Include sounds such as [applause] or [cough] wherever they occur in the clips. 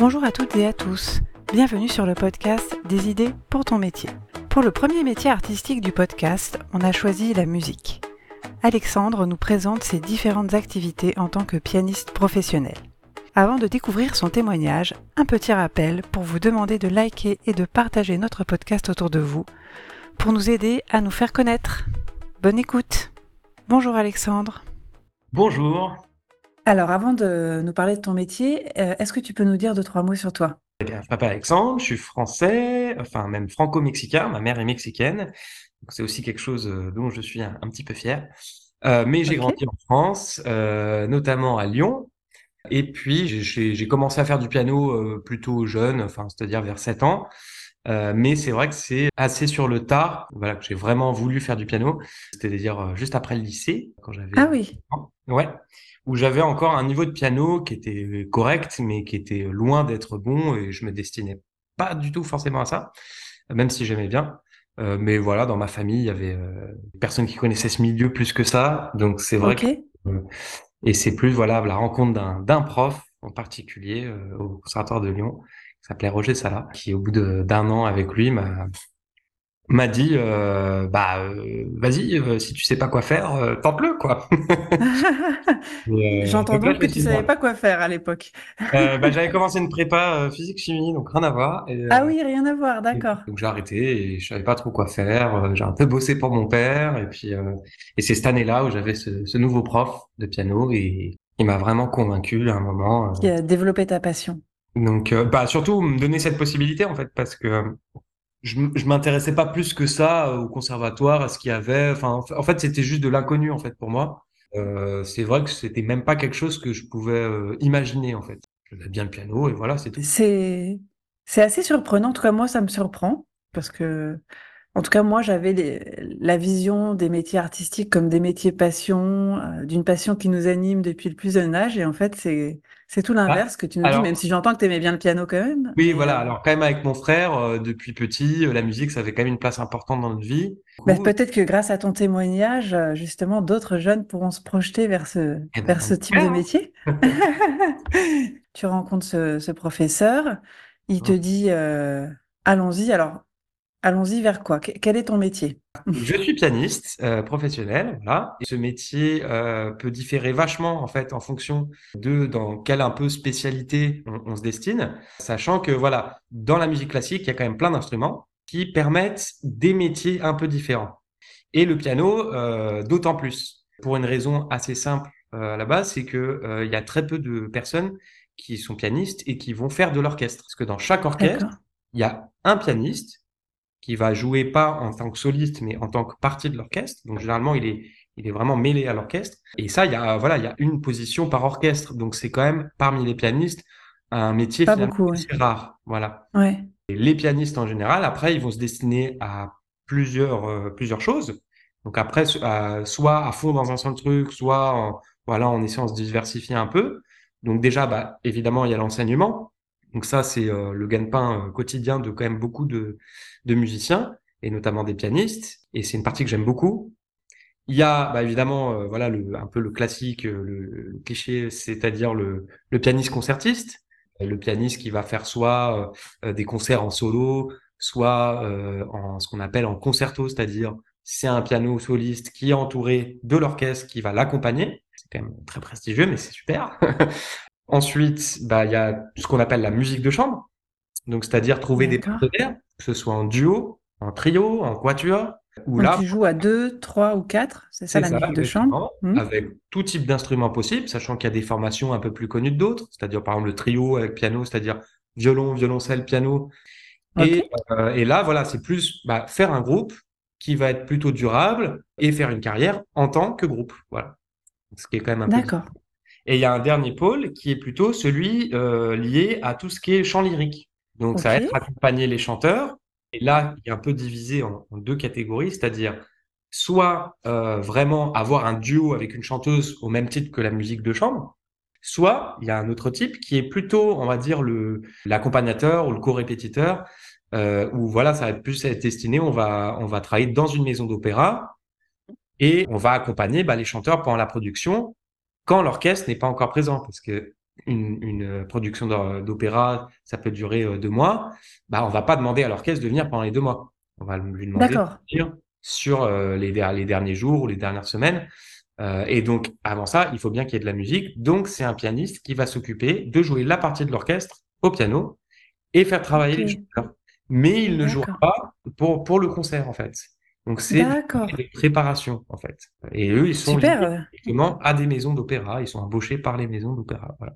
Bonjour à toutes et à tous. Bienvenue sur le podcast Des idées pour ton métier. Pour le premier métier artistique du podcast, on a choisi la musique. Alexandre nous présente ses différentes activités en tant que pianiste professionnel. Avant de découvrir son témoignage, un petit rappel pour vous demander de liker et de partager notre podcast autour de vous pour nous aider à nous faire connaître. Bonne écoute. Bonjour Alexandre. Bonjour. Alors, avant de nous parler de ton métier, euh, est-ce que tu peux nous dire deux, trois mots sur toi? Eh bien, m'appelle Alexandre, je suis français, enfin même franco-mexicain, ma mère est mexicaine, c'est aussi quelque chose euh, dont je suis un, petit peu fier. Euh, mais j'ai grandi en France, notamment à Lyon, et puis j'ai commencé à faire du piano plutôt jeune, enfin c'est-à-dire vers 7 ans. Mais c'est vrai que c'est assez sur le tard, voilà, que j'ai vraiment voulu faire du piano. C'est-à-dire juste après le lycée, quand j'avais. Ah oui. Ouais où j'avais encore un niveau de piano qui était correct, mais qui était loin d'être bon, et je me destinais pas du tout forcément à ça, même si j'aimais bien. Euh, mais voilà, dans ma famille, il y avait euh, personne qui connaissait ce milieu plus que ça, donc c'est vrai que euh, et c'est plus voilà la rencontre d'un prof en particulier euh, au conservatoire de Lyon s'appelait Roger Sala, qui au bout d'un an avec lui m'a m'a dit euh, bah euh, vas-y euh, si tu sais pas quoi faire tente-le quoi. [laughs] J'entends donc que tu savais pas quoi faire à l'époque. bah, [laughs] j'avais commencé une prépa physique chimie donc rien à voir. Et, ah oui rien à voir d'accord. Donc j'ai arrêté et je savais pas trop quoi faire. J'ai un peu bossé pour mon père et puis et c'est cette année-là où j'avais ce, ce, nouveau prof de piano et il m'a vraiment convaincu à un moment. Qui a développé ta passion. Donc bah surtout me donner cette possibilité en fait parce que je, je m'intéressais pas plus que ça euh, au conservatoire, à ce qu'il y avait. Enfin, en fait, c'était juste de l'inconnu en fait pour moi. Euh, c'est vrai que c'était même pas quelque chose que je pouvais euh, imaginer en fait. J'avais bien le piano et voilà, c'est tout. C'est assez surprenant. En tout cas, moi, ça me surprend parce que, en tout cas, moi, j'avais la vision des métiers artistiques comme des métiers passion, euh, d'une passion qui nous anime depuis le plus jeune âge. Et en fait, c'est c'est tout l'inverse que tu nous dis, même si j'entends que tu aimais bien le piano quand même. Oui, voilà. Euh, Alors quand même avec mon frère, euh, depuis petit, euh, la musique, ça avait quand même une place importante dans notre vie. Bah, peut-être que grâce à ton témoignage, justement, d'autres jeunes pourront se projeter vers ce, eh ben, vers ce type de métier. [laughs] tu rencontres ce, ce professeur, il te dit, allons-y. Alors, Allons-y vers quoi? Quel est ton métier? [laughs] Je suis pianiste euh, professionnel, voilà. Et ce métier euh, peut différer vachement en fait en fonction de dans quelle un peu spécialité on, se destine, sachant que voilà, dans la musique classique, il y a quand même plein d'instruments qui permettent des métiers un peu différents. Et le piano, euh, d'autant plus, pour une raison assez simple à la base, c'est que il y a très peu de personnes qui sont pianistes et qui vont faire de l'orchestre. Parce que dans chaque orchestre, il y a un pianiste qui va jouer pas en tant que soliste, mais en tant que partie de l'orchestre. Donc généralement, il est, il est vraiment mêlé à l'orchestre. Et ça, il y a, voilà, il y a une position par orchestre. Donc c'est quand même parmi les pianistes un métier pas beaucoup, rare. Voilà. Ouais. Et les pianistes en général, après, ils vont se destiner à plusieurs, euh, plusieurs choses. Donc après, soit à fond dans un seul truc, soit en, voilà, en essayant de se diversifier un peu. Donc déjà, bah, évidemment, il y a l'enseignement. Donc ça, c'est euh, le gagne-pain euh, quotidien de quand même beaucoup de, musiciens et notamment des pianistes. Et c'est une partie que j'aime beaucoup. Il y a bah, évidemment euh, voilà un peu le classique, le, le cliché, c'est-à-dire le, pianiste concertiste, le pianiste qui va faire soit des concerts en solo, soit en ce qu'on appelle en concerto, c'est-à-dire c'est un piano soliste qui est entouré de l'orchestre qui va l'accompagner. C'est quand même très prestigieux, mais c'est super. [laughs] Ensuite, bah, il y a ce qu'on appelle la musique de chambre. Donc, c'est-à-dire trouver des partenaires, que ce soit en duo, en trio, en quatuor. Ou là, tu joues à deux, trois ou quatre, c'est ça la musique de chambre? Hmm. Avec tout type d'instruments possibles, sachant qu'il y a des formations un peu plus connues que d'autres, c'est-à-dire par exemple le trio avec piano, c'est-à-dire violon, violoncelle, piano. Et, euh, et, là, voilà, c'est plus bah, faire un groupe qui va être plutôt durable et faire une carrière en tant que groupe. Voilà. Ce qui est quand même un peu. Et il y a un dernier pôle qui est plutôt celui euh, lié à tout ce qui est chant lyrique. Donc, ça va être accompagner les chanteurs. Et là, il est un peu divisé en, deux catégories, c'est-à-dire soit euh, vraiment avoir un duo avec une chanteuse au même titre que la musique de chambre, soit il y a un autre type qui est plutôt, on va dire, le l'accompagnateur ou le co-répétiteur, euh, où voilà, ça va être plus être destiné, on va, on va travailler dans une maison d'opéra et on va accompagner bah, les chanteurs pendant la production quand l'orchestre n'est pas encore présent, parce que une, une production d'opéra, ça peut durer deux mois, bah, on va pas demander à l'orchestre de venir pendant les deux mois. On va lui demander de venir sur les, les derniers jours ou les dernières semaines. Euh, et donc, avant ça, il faut bien qu'il y ait de la musique. Donc, c'est un pianiste qui va s'occuper de jouer la partie de l'orchestre au piano et faire travailler les joueurs. Mais il ne joue pas pour, pour le concert, en fait. Donc, c'est des préparations, en fait. Et eux, ils sont justement à des maisons d'opéra. Ils sont embauchés par les maisons d'opéra. Voilà.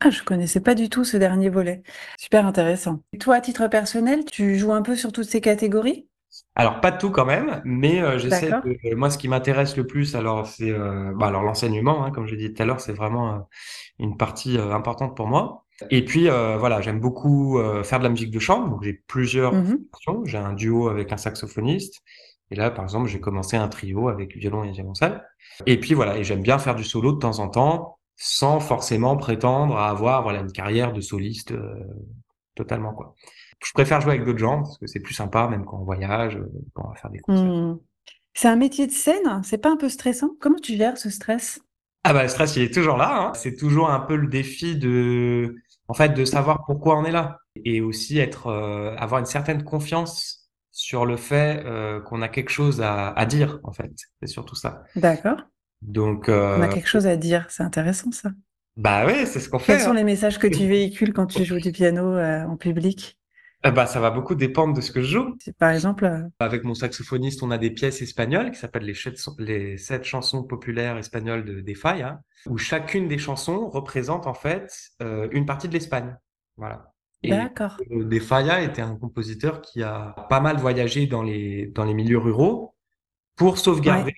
Ah, je connaissais pas du tout ce dernier volet. Super intéressant. Et toi, à titre personnel, tu joues un peu sur toutes ces catégories? Alors, pas de tout quand même, mais euh, j'essaie de, moi, ce qui m'intéresse le plus, alors, c'est, euh, bah, alors l'enseignement, hein, comme je dit tout à l'heure, c'est vraiment euh, une partie importante pour moi. Et puis, voilà, j'aime beaucoup faire de la musique de chambre. Donc, j'ai plusieurs mmh J'ai un duo avec un saxophoniste. Et là, par exemple, j'ai commencé un trio avec violon et violoncelle. Et puis, voilà, et j'aime bien faire du solo de temps en temps, sans forcément prétendre à avoir, voilà, une carrière de soliste totalement, quoi je préfère jouer avec d'autres gens parce que c'est plus sympa, même quand on voyage, euh, quand on va faire des concerts. Mmh. C'est un métier de scène, c'est pas un peu stressant? Comment tu gères ce stress? Ah bah le stress il est toujours là. Hein. C'est toujours un peu le défi de, en fait, de savoir pourquoi on est là et aussi être, euh, avoir une certaine confiance sur le fait euh, qu'on a quelque chose à, à, dire en fait. C'est surtout ça. D'accord. Donc on a quelque chose à dire, c'est intéressant ça. Bah oui, c'est ce qu'on fait. Quels sont hein. les messages que tu [laughs] véhicules quand tu joues du piano en public? Eh ben, ça va beaucoup dépendre de ce que je joue. Par exemple, euh, avec mon saxophoniste, on a des pièces espagnoles qui s'appellent les, les sept chansons populaires espagnoles de, des hein, où chacune des chansons représente en fait euh, une partie de l'Espagne. Voilà. D'accord. Euh, des Falla était un compositeur qui a pas mal voyagé dans les dans les milieux ruraux pour sauvegarder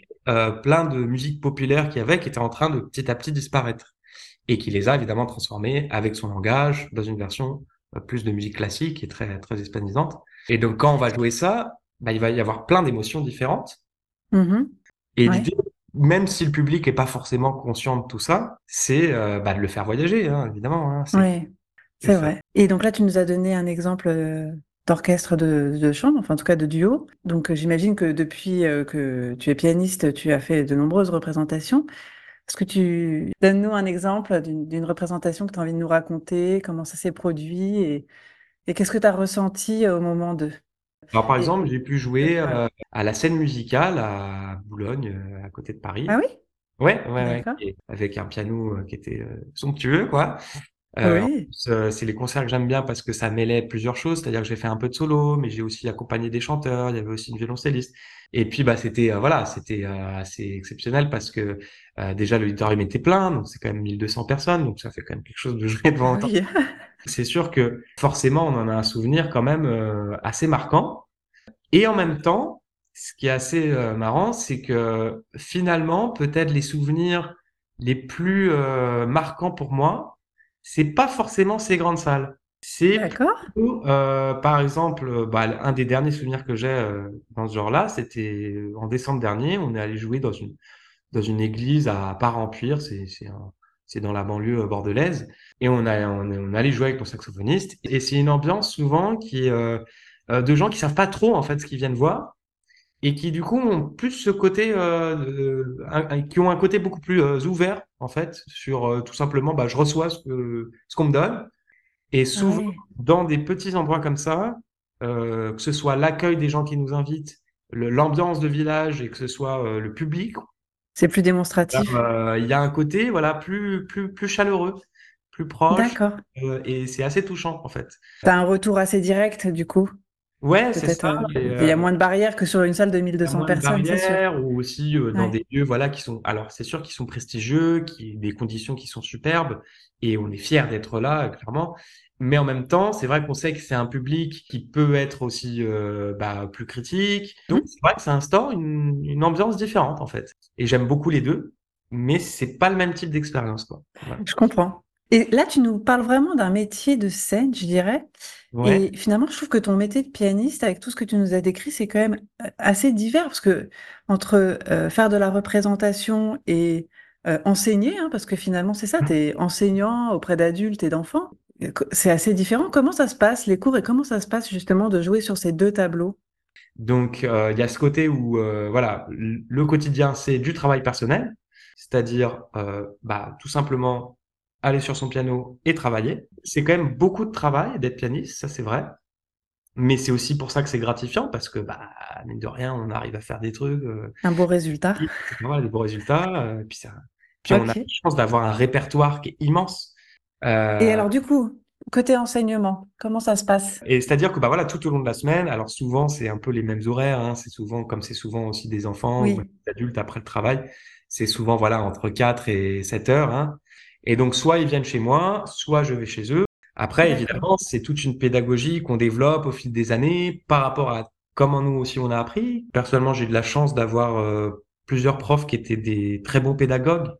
plein de musiques populaires qu'il y avait qui étaient en train de petit à petit disparaître et qui les a évidemment transformées avec son langage dans une version plus de musique classique et très, très hispanisante. Et donc, quand on va jouer ça, bah, il va y avoir plein d'émotions différentes. Mm-hmm. Et l'idée, même si le public n'est pas forcément conscient de tout ça, c'est euh, bah, de le faire voyager, hein, évidemment. Hein, c'est vrai. Et donc là, tu nous as donné un exemple euh, d'orchestre de, de, chambre, enfin en tout cas de duo. Donc euh, j'imagine que depuis que tu es pianiste, tu as fait de nombreuses représentations. Est-ce que tu donnes-nous un exemple d'une représentation que tu as envie de nous raconter, comment ça s'est produit? Et, qu'est-ce que tu as ressenti au moment de... Alors, par exemple, j'ai pu jouer euh, à la scène musicale à Boulogne, euh, à côté de Paris. Ah oui? Ouais, ouais, ouais, avec un piano euh, qui était somptueux, quoi. Oui. c'est les concerts que j'aime bien parce que ça mêlait plusieurs choses, c'est-à-dire que j'ai fait un peu de solo, mais j'ai aussi accompagné des chanteurs, il y avait aussi une violoncelliste. Et puis bah c'était voilà, c'était assez exceptionnel parce que euh, déjà, l'auditorium était plein, donc c'est quand même 1200 personnes, donc ça fait quand même quelque chose de jouer devant autant. [laughs] C'est sûr que forcément, on en a un souvenir quand même euh, assez marquant. Et en même temps, ce qui est assez euh, marrant, c'est que finalement, peut-être les souvenirs les plus marquants pour moi, c'est pas forcément ces grandes salles. C'est euh, par exemple, bah, un des derniers souvenirs que j'ai dans ce genre-là, c'était en décembre dernier, on est allé jouer dans une dans une église à Part-en-Puire, c'est c'est dans la banlieue euh, bordelaise, et on a on, on allait jouer avec mon saxophoniste, et c'est une ambiance souvent qui euh, euh, de gens qui savent pas trop en fait ce qu'ils viennent voir, et qui du coup ont plus ce côté, euh, qui ont un côté beaucoup plus ouvert en fait sur tout simplement, bah, je reçois ce que ce qu'on me donne, et souvent dans des petits endroits comme ça, que ce soit l'accueil des gens qui nous invitent, l'ambiance de village et que ce soit le public c'est plus démonstratif. Euh, il y a un côté voilà plus plus plus chaleureux, plus proche. D'accord. Euh, et c'est assez touchant en fait. Tu as un retour assez direct du coup? Ouais, c'est ça. Euh, il y a moins de barrières que sur une salle de 1200 personnes, c'est sûr. Ou aussi dans des lieux voilà qui sont alors c'est sûr qu'ils sont prestigieux, qui des conditions qui sont superbes et on est fier d'être là clairement. Mais en même temps, c'est vrai qu'on sait que c'est un public qui peut être aussi euh, bah, plus critique. Donc, mmh. c'est vrai que ça instaure une, une, ambiance différente, en fait. Et j'aime beaucoup les deux, mais c'est pas le même type d'expérience, quoi. Je comprends. Et là, tu nous parles vraiment d'un métier de scène, je dirais. Et finalement, je trouve que ton métier de pianiste, avec tout ce que tu nous as décrit, c'est quand même euh, assez divers, parce que entre euh, faire de la représentation et enseigner, hein, parce que finalement, c'est ça, mmh. tu es enseignant auprès d'adultes et d'enfants, c'est assez différent. Comment ça se passe, les cours, et comment ça se passe justement de jouer sur ces deux tableaux? Donc, euh, il y a ce côté où, euh, voilà, le quotidien, c'est du travail personnel, c'est-à-dire, euh, bah, tout simplement aller sur son piano et travailler. C'est quand même beaucoup de travail d'être pianiste, ça c'est vrai. Mais c'est aussi pour ça que c'est gratifiant parce que, bah, mine de rien, on arrive à faire des trucs. Euh, un beau résultat. Voilà, des beaux résultats. Euh, puis, ça... puis on a la chance d'avoir un répertoire qui est immense. Euh... Et alors, du coup, côté enseignement, comment ça se passe? Et c'est-à-dire que, bah voilà, tout au long de la semaine, alors souvent, c'est un peu les mêmes horaires. Hein, c'est souvent, comme c'est souvent aussi des enfants ou des adultes après le travail, c'est souvent, voilà, entre 4 et 7 heures. Hein. Et donc, soit ils viennent chez moi, soit je vais chez eux. Après, évidemment, c'est toute une pédagogie qu'on développe au fil des années par rapport à comment nous aussi on a appris. Personnellement, j'ai eu de la chance d'avoir euh, plusieurs profs qui étaient des très bons pédagogues.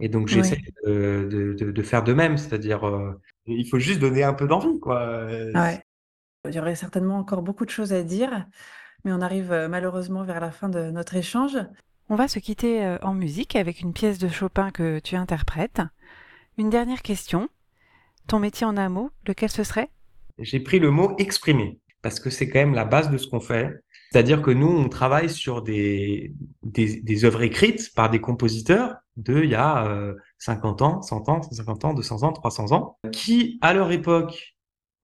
Et donc, j'essaie de, de, de, faire de même. C'est-à-dire, euh, il faut juste donner un peu d'envie, quoi. Ouais. Il y aurait certainement encore beaucoup de choses à dire, mais on arrive euh, malheureusement vers la fin de notre échange. On va se quitter en musique avec une pièce de Chopin que tu interprètes. Une dernière question. Ton métier en un mot, lequel ce serait? J'ai pris le mot exprimer parce que c'est quand même la base de ce qu'on fait. C'est-à-dire que nous, on travaille sur des, des, œuvres écrites par des compositeurs de il y a 50 euh, ans, 100 ans, 150 ans, 200 ans, 300 ans, qui, à leur époque,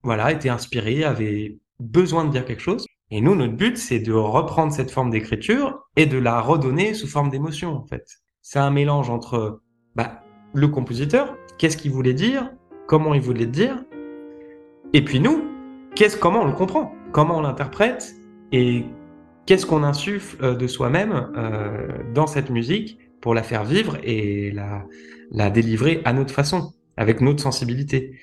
voilà, étaient inspirés, avaient besoin de dire quelque chose. Et nous, notre but, c'est de reprendre cette forme d'écriture et de la redonner sous forme d'émotion, en fait. C'est un mélange entre bah, le compositeur, qu'est-ce qu'il voulait dire, comment il voulait dire, et puis nous, qu'est-ce, comment on le comprend, comment on l'interprète, et qu'est-ce qu'on insuffle euh, de soi-même euh, dans cette musique pour la faire vivre et la délivrer à notre façon, avec notre sensibilité.